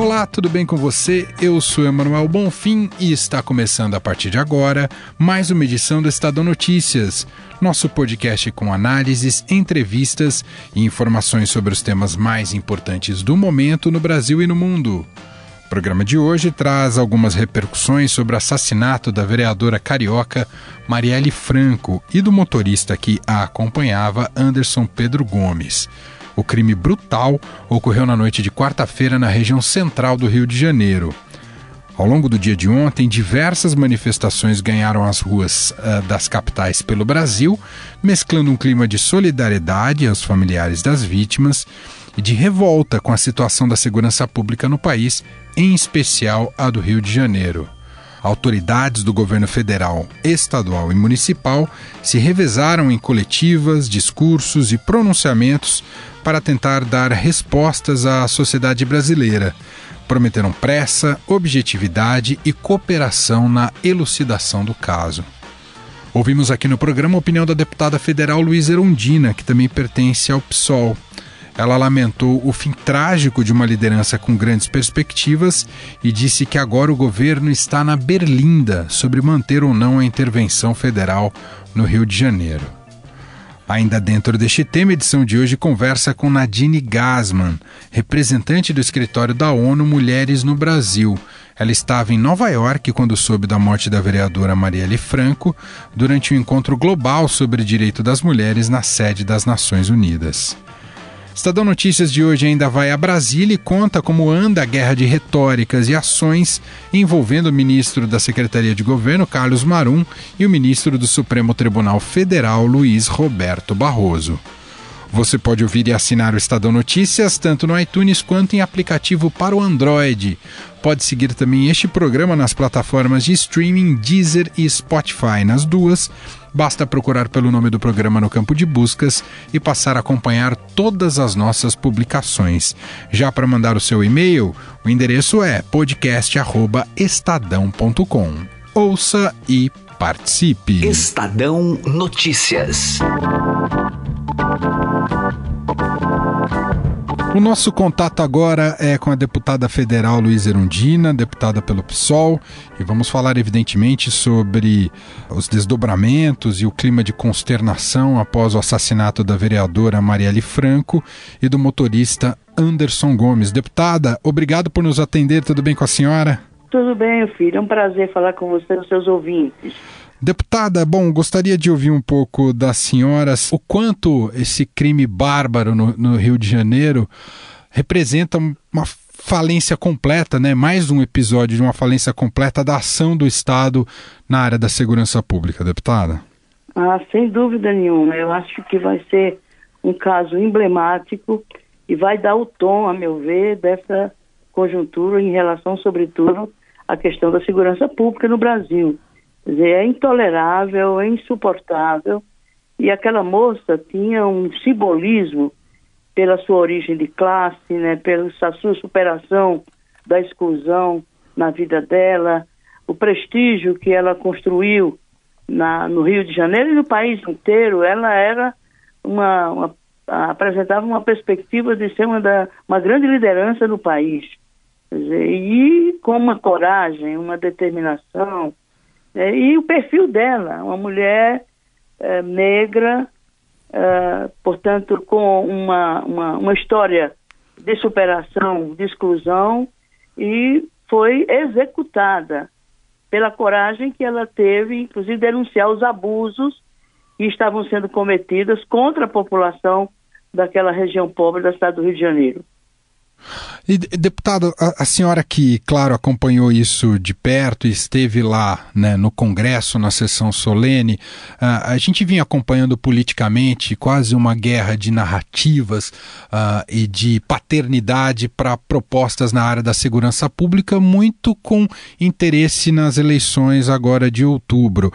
Olá, tudo bem com você? Eu sou Emanuel Bonfim e está começando a partir de agora mais uma edição do Estadão Notícias, nosso podcast com análises, entrevistas e informações sobre os temas mais importantes do momento no Brasil e no mundo. O programa de hoje traz algumas repercussões sobre o assassinato da vereadora carioca Marielle Franco e do motorista que a acompanhava, Anderson Pedro Gomes. O crime brutal ocorreu na noite de quarta-feira na região central do Rio de Janeiro. Ao longo do dia de ontem, diversas manifestações ganharam as ruas uh, das capitais pelo Brasil, mesclando um clima de solidariedade aos familiares das vítimas e de revolta com a situação da segurança pública no país, em especial a do Rio de Janeiro. Autoridades do governo federal, estadual e municipal se revezaram em coletivas, discursos e pronunciamentos para tentar dar respostas à sociedade brasileira. Prometeram pressa, objetividade e cooperação na elucidação do caso. Ouvimos aqui no programa a opinião da deputada federal Luísa Erundina, que também pertence ao PSOL. Ela lamentou o fim trágico de uma liderança com grandes perspectivas e disse que agora o governo está na berlinda sobre manter ou não a intervenção federal no Rio de Janeiro. Ainda dentro deste tema, a edição de hoje conversa com Nadine Gasman, representante do escritório da ONU Mulheres no Brasil. Ela estava em Nova York quando soube da morte da vereadora Marielle Franco durante um encontro global sobre direito das mulheres na sede das Nações Unidas. Estadão Notícias de hoje ainda vai a Brasília e conta como anda a guerra de retóricas e ações envolvendo o ministro da Secretaria de Governo, Carlos Marum, e o ministro do Supremo Tribunal Federal, Luiz Roberto Barroso. Você pode ouvir e assinar o Estadão Notícias tanto no iTunes quanto em aplicativo para o Android. Pode seguir também este programa nas plataformas de streaming Deezer e Spotify. Nas duas, basta procurar pelo nome do programa no campo de buscas e passar a acompanhar todas as nossas publicações. Já para mandar o seu e-mail, o endereço é podcast@estadão.com. Ouça e participe. Estadão Notícias. O nosso contato agora é com a deputada federal Luísa Erundina, deputada pelo PSOL, e vamos falar evidentemente sobre os desdobramentos e o clima de consternação após o assassinato da vereadora Marielle Franco e do motorista Anderson Gomes. Deputada, obrigado por nos atender, tudo bem com a senhora? Tudo bem, filho, é um prazer falar com você e os seus ouvintes. Deputada, bom, gostaria de ouvir um pouco das senhoras o quanto esse crime bárbaro no, no Rio de Janeiro representa uma falência completa, né? Mais um episódio de uma falência completa da ação do Estado na área da segurança pública, deputada. Ah, sem dúvida nenhuma. Eu acho que vai ser um caso emblemático e vai dar o tom, a meu ver, dessa conjuntura em relação, sobretudo, à questão da segurança pública no Brasil. Quer dizer, é intolerável, é insuportável. E aquela moça tinha um simbolismo pela sua origem de classe, né, pela sua superação da exclusão na vida dela, o prestígio que ela construiu na, no Rio de Janeiro e no país inteiro. Ela era uma, uma apresentava uma perspectiva de ser uma, da, uma grande liderança no país. Dizer, e com uma coragem, uma determinação, é, e o perfil dela, uma mulher é, negra, é, portanto, com uma, uma, uma história de superação, de exclusão, e foi executada pela coragem que ela teve, inclusive denunciar os abusos que estavam sendo cometidos contra a população daquela região pobre da cidade do Rio de Janeiro. E, deputado, a, a, senhora que, claro, acompanhou isso de perto e esteve lá né, no Congresso, na sessão solene, uh, a gente vinha acompanhando politicamente quase uma guerra de narrativas uh, e de paternidade para propostas na área da segurança pública, muito com interesse nas eleições agora de outubro.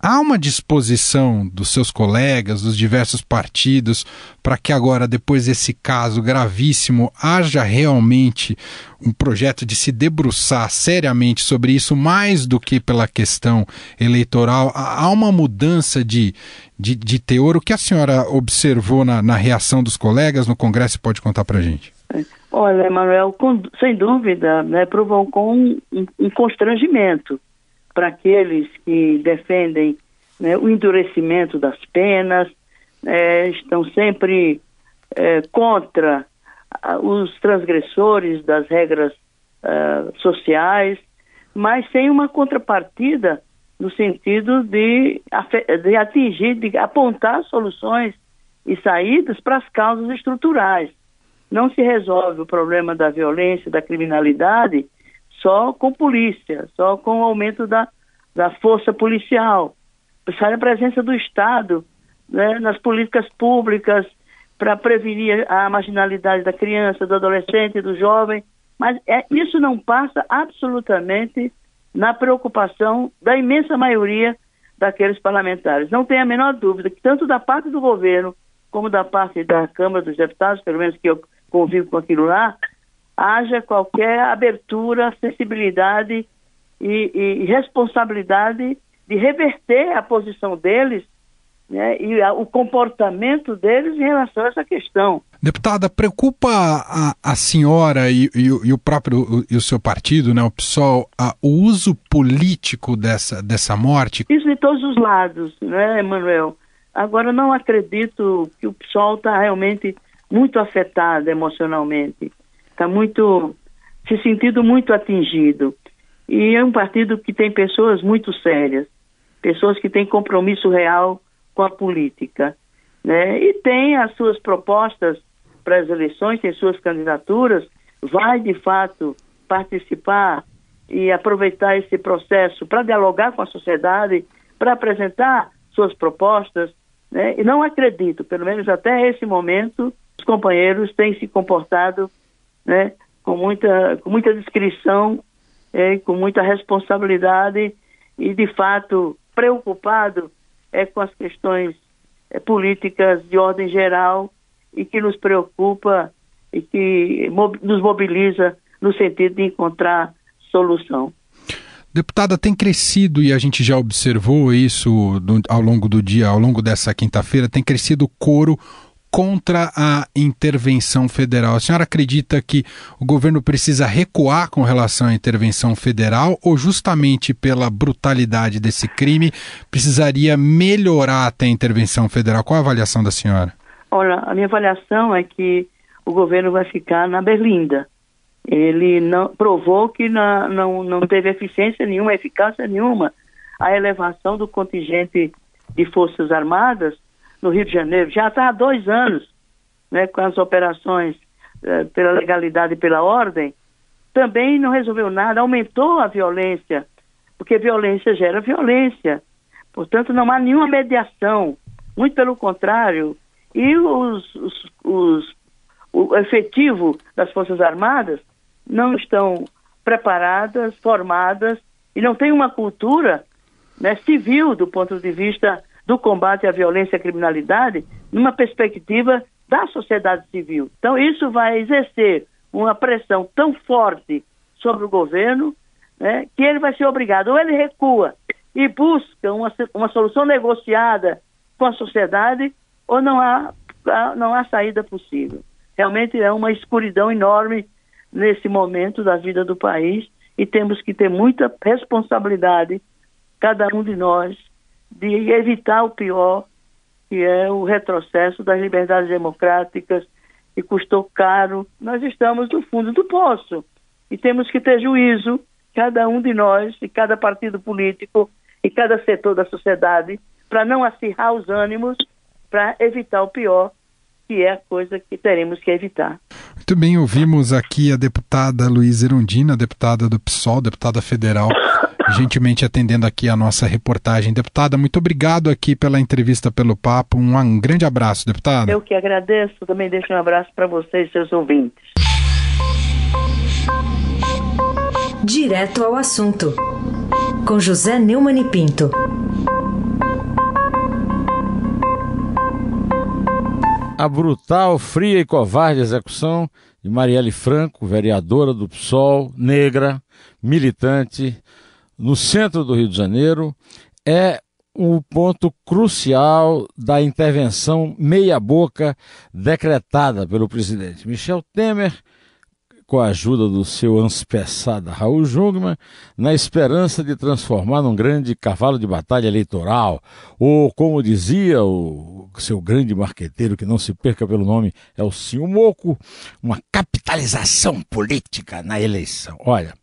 Há uma disposição dos seus colegas, dos diversos partidos, para que agora, depois desse caso gravíssimo, haja realmente um projeto de se debruçar seriamente sobre isso, mais do que pela questão eleitoral? Há uma mudança de, de, de teor? O que a senhora observou na, na reação dos colegas no Congresso pode contar para a gente? Olha, Emanuel, sem dúvida, né, provocou um, um constrangimento para aqueles que defendem né, o endurecimento das penas, é, estão sempre é, contra os transgressores das regras uh, sociais, mas sem uma contrapartida no sentido de, de atingir, de apontar soluções e saídas para as causas estruturais. Não se resolve o problema da violência, da criminalidade, só com polícia, só com o aumento da, da força policial. Precisa a presença do Estado né, nas políticas públicas para prevenir a marginalidade da criança, do adolescente, do jovem. Mas é, isso não passa absolutamente na preocupação da imensa maioria daqueles parlamentares. Não tem a menor dúvida que tanto da parte do governo como da parte da Câmara dos Deputados, pelo menos que eu convivo com aquilo lá, haja qualquer abertura, acessibilidade e, e responsabilidade de reverter a posição deles né, e a, o comportamento deles em relação a essa questão. Deputada, preocupa a, a senhora e, e, e, o próprio e o seu partido, né, o PSOL, a, o uso político dessa, dessa morte? Isso de todos os lados, né, Emanuel? Agora, não acredito que o PSOL está realmente muito afetado emocionalmente, está muito se sentindo muito atingido. E é um partido que tem pessoas muito sérias, pessoas que têm compromisso real com a política, né? E tem as suas propostas para as eleições, tem suas candidaturas, vai de fato participar e aproveitar esse processo para dialogar com a sociedade, para apresentar suas propostas, né? E não acredito, pelo menos até esse momento, os companheiros têm se comportado né, com, muita, com muita discrição, é, com muita responsabilidade e, de fato, preocupado é, com as questões é, políticas de ordem geral e que nos preocupa e que nos mobiliza no sentido de encontrar solução. Deputada, tem crescido, e a gente já observou isso ao longo do dia, ao longo dessa quinta-feira, tem crescido o coro contra a intervenção federal. A senhora acredita que o governo precisa recuar com relação à intervenção federal ou, justamente pela brutalidade desse crime, precisaria melhorar até a intervenção federal? Qual a avaliação da senhora? Olha, a minha avaliação é que o governo vai ficar na berlinda. Ele não, provou que na, não, não teve eficiência nenhuma, eficácia nenhuma a elevação do contingente de Forças Armadas no Rio de Janeiro, já está há dois anos, né, com as operações eh, pela legalidade e pela ordem, também não resolveu nada, aumentou a violência, porque violência gera violência. Portanto, não há nenhuma mediação, muito pelo contrário. E os, os, os, o efetivo das Forças Armadas não estão preparadas, formadas e não tem uma cultura né, civil do ponto de vista do combate à violência e à criminalidade numa perspectiva da sociedade civil. Então, isso vai exercer uma pressão tão forte sobre o governo né, que ele vai ser obrigado, ou ele recua e busca uma, uma solução negociada com a sociedade, ou não há, não há saída possível. Realmente é uma escuridão enorme nesse momento da vida do país e temos que ter muita responsabilidade, cada um de nós, de evitar o pior, que é o retrocesso das liberdades democráticas, que custou caro. Nós estamos no fundo do poço e temos que ter juízo, cada um de nós, e cada partido político, e cada setor da sociedade, para não acirrar os ânimos, para evitar o pior, que é a coisa que teremos que evitar. Muito bem, ouvimos aqui a deputada Luísa Erundina, deputada do PSOL, deputada federal gentilmente atendendo aqui a nossa reportagem. Deputada, muito obrigado aqui pela entrevista, pelo papo. Um, um grande abraço, deputada. Eu que agradeço. Também deixo um abraço para vocês e seus ouvintes. Direto ao assunto, com José Neumann e Pinto. A brutal, fria e covarde execução de Marielle Franco, vereadora do PSOL, negra, militante, no centro do Rio de Janeiro, é o ponto crucial da intervenção meia-boca decretada pelo presidente Michel Temer com a ajuda do seu anspeçada Raul Jungmann, na esperança de transformar num grande cavalo de batalha eleitoral, ou como dizia o seu grande marqueteiro, que não se perca pelo nome, é o Moco, uma capitalização política na eleição. Olha,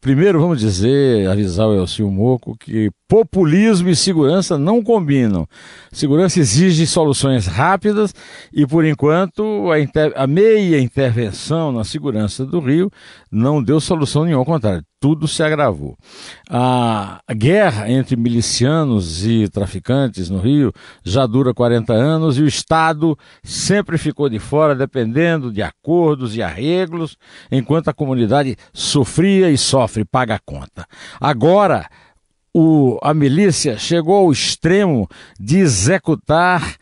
Primeiro, vamos dizer, avisar o Elcio Moco que populismo e segurança não combinam. Segurança exige soluções rápidas e, por enquanto, a, inter... a meia intervenção na segurança do Rio não deu solução nenhuma, ao contrário, tudo se agravou. A guerra entre milicianos e traficantes no Rio já dura 40 anos e o Estado sempre ficou de fora, dependendo de acordos e arreglos, enquanto a comunidade sofria e sofre, paga a conta. Agora, o, a milícia chegou ao extremo de executar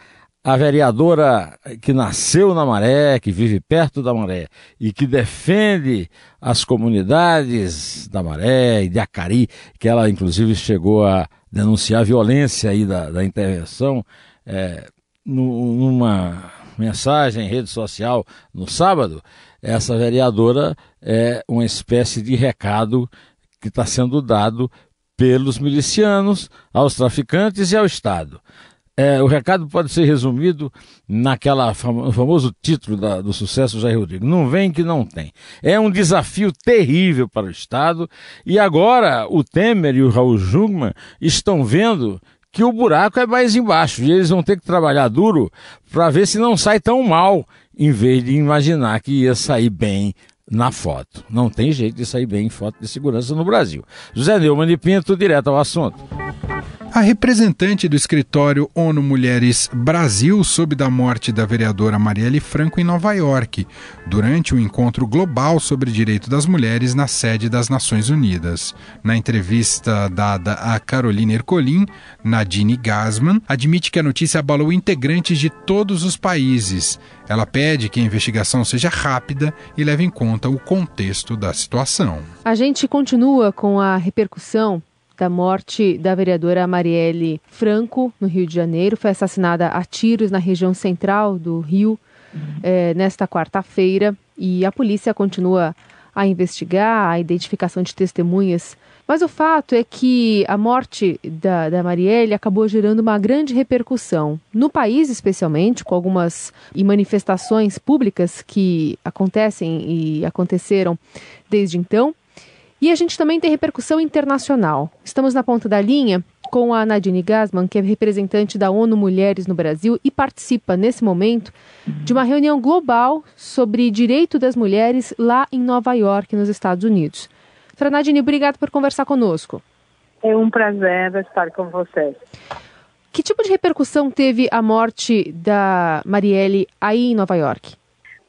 a vereadora que nasceu na Maré, que vive perto da Maré e que defende as comunidades da Maré e de Acari, que ela inclusive chegou a denunciar a violência aí da, da intervenção, é, numa mensagem em rede social no sábado, essa vereadora é uma espécie de recado que está sendo dado pelos milicianos aos traficantes e ao Estado. É, o recado pode ser resumido naquela no famoso título da, do sucesso Jair Rodrigo. Não vem que não tem. É um desafio terrível para o Estado e agora o Temer e o Raul Jungmann estão vendo que o buraco é mais embaixo e eles vão ter que trabalhar duro para ver se não sai tão mal, em vez de imaginar que ia sair bem na foto. Não tem jeito de sair bem em foto de segurança no Brasil. José Neumann de Pinto, direto ao assunto. A representante do escritório ONU Mulheres Brasil soube da morte da vereadora Marielle Franco em Nova York, durante o um encontro global sobre direito das mulheres na sede das Nações Unidas. Na entrevista dada a Carolina Ercolim, Nadine Gasman admite que a notícia abalou integrantes de todos os países. Ela pede que a investigação seja rápida e leve em conta o contexto da situação. A gente continua com a repercussão da morte da vereadora Marielle Franco, no Rio de Janeiro. Foi assassinada a tiros na região central do Rio é, nesta quarta-feira. E a polícia continua a investigar a identificação de testemunhas. Mas o fato é que a morte da, da Marielle acabou gerando uma grande repercussão no país, especialmente, com algumas manifestações públicas que acontecem e aconteceram desde então. E a gente também tem repercussão internacional. Estamos na ponta da linha com a Nadine Gasman, que é representante da ONU Mulheres no Brasil e participa, nesse momento, de uma reunião global sobre direito das mulheres lá em Nova York, nos Estados Unidos. Sra. Nadine, obrigado por conversar conosco. É um prazer estar com vocês. Que tipo de repercussão teve a morte da Marielle aí em Nova York?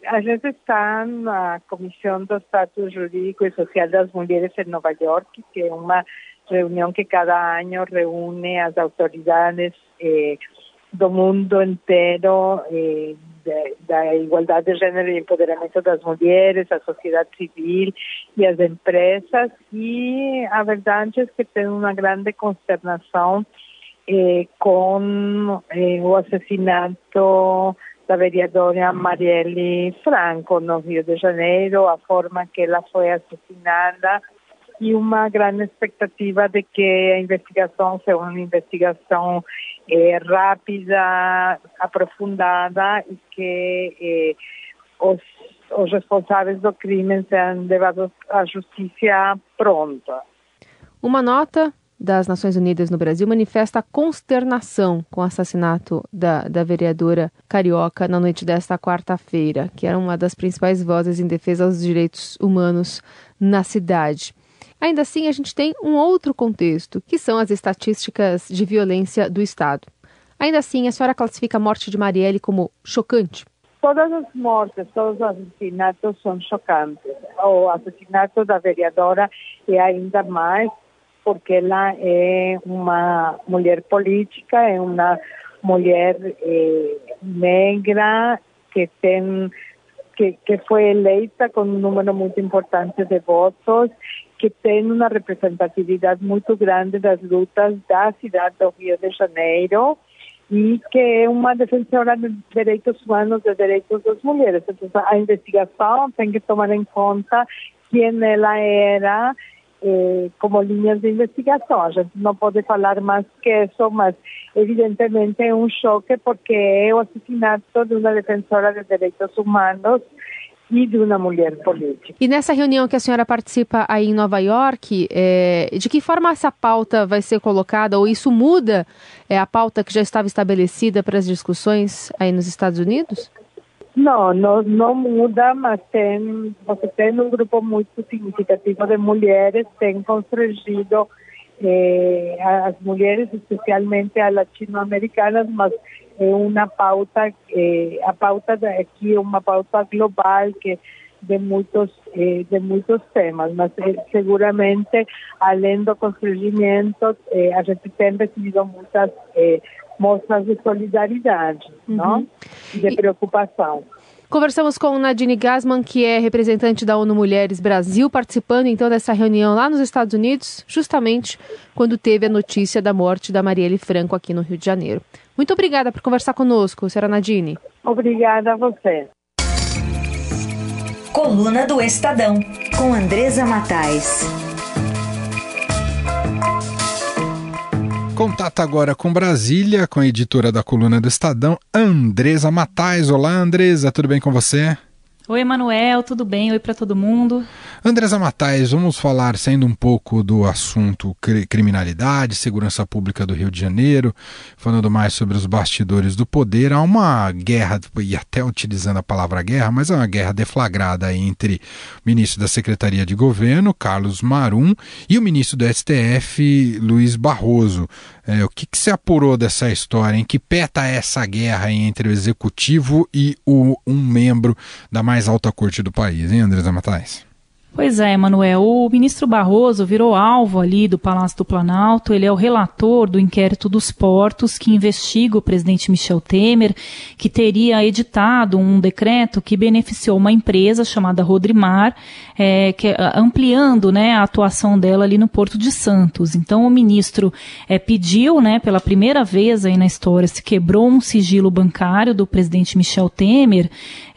A gente está na Comissão do Status Jurídico e Social das Mulheres em Nova York, que é uma reunião que cada ano reúne as autoridades eh, do mundo inteiro eh, de, da igualdade de gênero e empoderamento das mulheres, a sociedade civil e as empresas. E a verdade é que tem uma grande consternação eh, com eh, o assassinato da vereadora Marielle Franco no Rio de Janeiro, a forma que ela foi assassinada e uma grande expectativa de que a investigação seja uma investigação eh, rápida, aprofundada e que eh, os, os responsáveis do crime sejam levados à justiça pronta. Uma nota das Nações Unidas no Brasil manifesta consternação com o assassinato da, da vereadora carioca na noite desta quarta-feira, que era uma das principais vozes em defesa dos direitos humanos na cidade. Ainda assim, a gente tem um outro contexto, que são as estatísticas de violência do Estado. Ainda assim, a senhora classifica a morte de Marielle como chocante? Todas as mortes, todos os assassinatos são chocantes. O assassinato da vereadora é ainda mais porque ela é uma mulher política, é uma mulher eh, negra que tem que, que foi eleita com um número muito importante de votos, que tem uma representatividade muito grande das lutas da cidade do Rio de Janeiro e que é uma defensora de direitos humanos, de direitos das mulheres. Então, a investigação tem que tomar em conta quem ela era eh, como linhas de investigação. A gente não pode falar mais que isso, mas evidentemente é um choque porque é o assassinato de uma defensora de direitos humanos e de uma mulher política. E nessa reunião que a senhora participa aí em Nova York, é, de que forma essa pauta vai ser colocada, ou isso muda é, a pauta que já estava estabelecida para as discussões aí nos Estados Unidos? Não, não, não muda, mas tem, você tem um grupo muito significativo de mulheres, tem constrangido eh, as mulheres, especialmente as latino-americanas, mas é uma pauta, eh, a pauta aqui é uma pauta global que de muitos eh, de muitos temas, mas seguramente além do constrangimento eh, a gente tem recebido muitas eh, mostras de solidariedade, uhum. não? de preocupação. Conversamos com Nadine Gasman, que é representante da ONU Mulheres Brasil, participando então dessa reunião lá nos Estados Unidos, justamente quando teve a notícia da morte da Marielle Franco aqui no Rio de Janeiro. Muito obrigada por conversar conosco, senhora Nadine. Obrigada a você. Coluna do Estadão, com Andresa Matais. Contato agora com Brasília, com a editora da coluna do Estadão, Andresa Matais. Olá, Andresa, tudo bem com você? Oi, Emanuel, tudo bem? Oi para todo mundo. Andresa Matais, vamos falar, saindo um pouco do assunto criminalidade, segurança pública do Rio de Janeiro, falando mais sobre os bastidores do poder. Há uma guerra, e até utilizando a palavra guerra, mas é uma guerra deflagrada entre o ministro da Secretaria de Governo, Carlos Marum, e o ministro do STF, Luiz Barroso. É, o que, que se apurou dessa história? Em que pé está essa guerra entre o executivo e o, um membro da mais alta corte do país, hein, Andresa Matais? Pois é, Manuel. O ministro Barroso virou alvo ali do Palácio do Planalto. Ele é o relator do inquérito dos portos que investiga o presidente Michel Temer, que teria editado um decreto que beneficiou uma empresa chamada Rodrimar, é, que, ampliando né, a atuação dela ali no Porto de Santos. Então, o ministro é, pediu, né, pela primeira vez aí na história, se quebrou um sigilo bancário do presidente Michel Temer,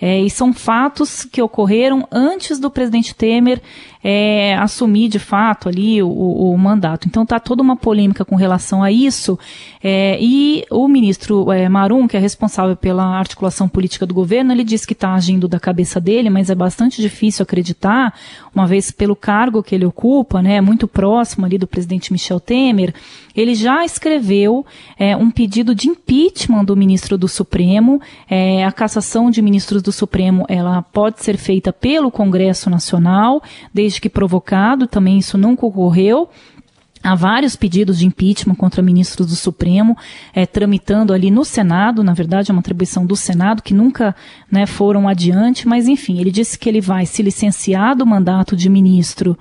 é, e são fatos que ocorreram antes do presidente Temer é, assumir de fato ali o, o, mandato. Então está toda uma polêmica com relação a isso. É, e o ministro é, Marum, que é responsável pela articulação política do governo, ele diz que está agindo da cabeça dele, mas é bastante difícil acreditar, uma vez pelo cargo que ele ocupa, né, muito próximo ali do presidente Michel Temer, ele já escreveu é, um pedido de impeachment do ministro do Supremo. É, a cassação de ministros do Supremo ela pode ser feita pelo Congresso Nacional, desde que provocado, também isso nunca ocorreu. Há vários pedidos de impeachment contra ministros do Supremo, é, tramitando ali no Senado, na verdade é uma atribuição do Senado, que nunca né, foram adiante, mas enfim, ele disse que ele vai se licenciar do mandato de ministro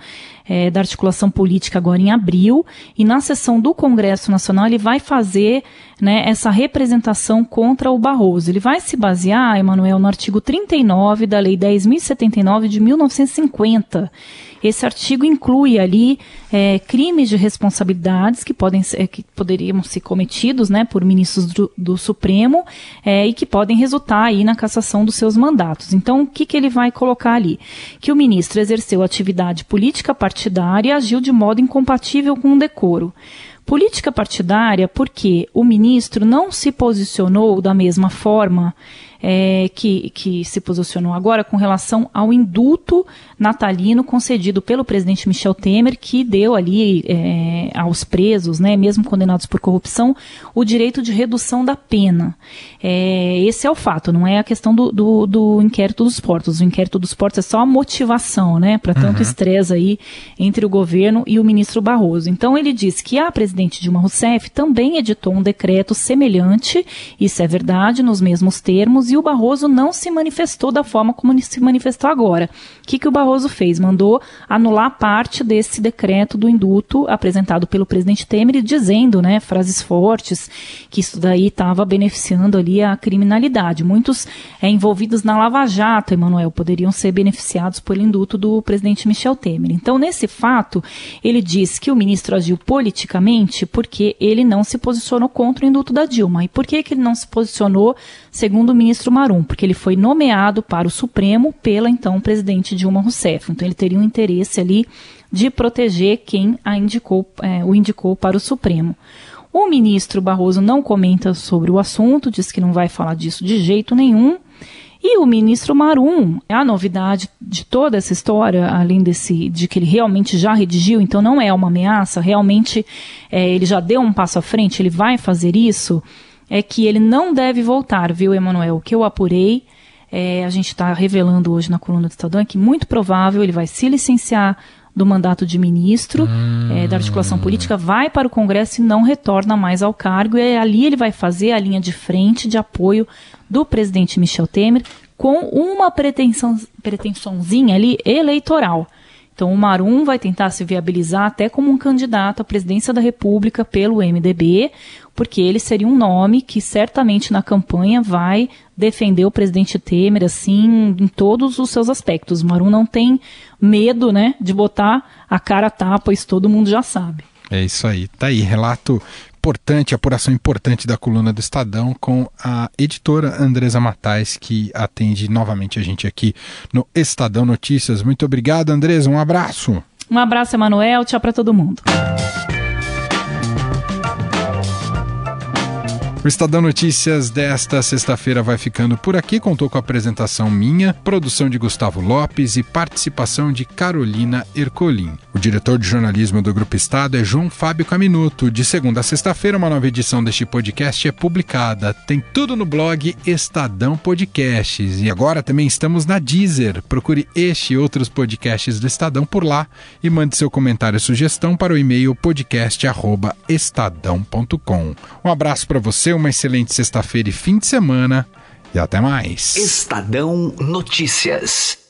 é, da articulação política agora em abril, e na sessão do Congresso Nacional ele vai fazer né, essa representação contra o Barroso. Ele vai se basear, Emanuel, no artigo 39 da Lei 10.079 de 1950 esse artigo inclui ali é, crimes de responsabilidades que podem ser, que poderiam ser cometidos, né, por ministros do, do Supremo é, e que podem resultar aí na cassação dos seus mandatos. Então, o que, que ele vai colocar ali? Que o ministro exerceu atividade política partidária e agiu de modo incompatível com o decoro. Política partidária porque o ministro não se posicionou da mesma forma é, que, que se posicionou agora com relação ao indulto natalino concedido pelo presidente Michel Temer, que deu ali é, aos presos, né, mesmo condenados por corrupção, o direito de redução da pena. É, esse é o fato, não é a questão do, do, do, inquérito dos portos. O inquérito dos portos é só a motivação, né, para tanto uhum. estresse aí entre o governo e o ministro Barroso. Então ele diz que a presidente Dilma Rousseff também editou um decreto semelhante, isso é verdade, nos mesmos termos, e o Barroso não se manifestou da forma como se manifestou agora. O que, que o Barroso fez? Mandou anular parte desse decreto do induto apresentado pelo presidente Temer, dizendo, né, frases fortes, que isso daí estava beneficiando ali a criminalidade. Muitos é, envolvidos na Lava Jato, Emanuel, poderiam ser beneficiados pelo induto do presidente Michel Temer. Então, nesse fato, ele diz que o ministro agiu politicamente porque ele não se posicionou contra o induto da Dilma. E por que, que ele não se posicionou, segundo o ministro Marum? Porque ele foi nomeado para o Supremo pela então presidente Dilma Rousseff. Então, ele teria um interesse ali de proteger quem a indicou, é, o indicou para o Supremo. O ministro Barroso não comenta sobre o assunto, diz que não vai falar disso de jeito nenhum. E o ministro Marum, a novidade de toda essa história, além desse de que ele realmente já redigiu, então não é uma ameaça, realmente é, ele já deu um passo à frente, ele vai fazer isso, é que ele não deve voltar, viu, Emanuel? O que eu apurei, é, a gente está revelando hoje na coluna do Estadão, é que muito provável ele vai se licenciar do mandato de ministro hum. é, da articulação política, vai para o Congresso e não retorna mais ao cargo. E ali ele vai fazer a linha de frente de apoio do presidente Michel Temer com uma pretensão, pretensãozinha ali eleitoral. Então o Marum vai tentar se viabilizar até como um candidato à presidência da República pelo MDB, porque ele seria um nome que certamente na campanha vai defender o presidente Temer assim em todos os seus aspectos. O Marum não tem medo, né, de botar a cara a tapa, todo mundo já sabe. É isso aí. Tá aí, relato importante, apuração importante da coluna do Estadão com a editora Andresa Matais, que atende novamente a gente aqui no Estadão Notícias. Muito obrigado, Andresa. Um abraço. Um abraço, Emanuel. Tchau para todo mundo. O Estadão Notícias desta sexta-feira vai ficando por aqui. Contou com a apresentação minha, produção de Gustavo Lopes e participação de Carolina Ercolim. O diretor de jornalismo do Grupo Estado é João Fábio Caminuto. De segunda a sexta-feira, uma nova edição deste podcast é publicada. Tem tudo no blog Estadão Podcasts. E agora também estamos na Deezer. Procure este e outros podcasts do Estadão por lá e mande seu comentário e sugestão para o e-mail podcast@estadão.com. Um abraço para você uma excelente sexta-feira e fim de semana. E até mais. Estadão Notícias.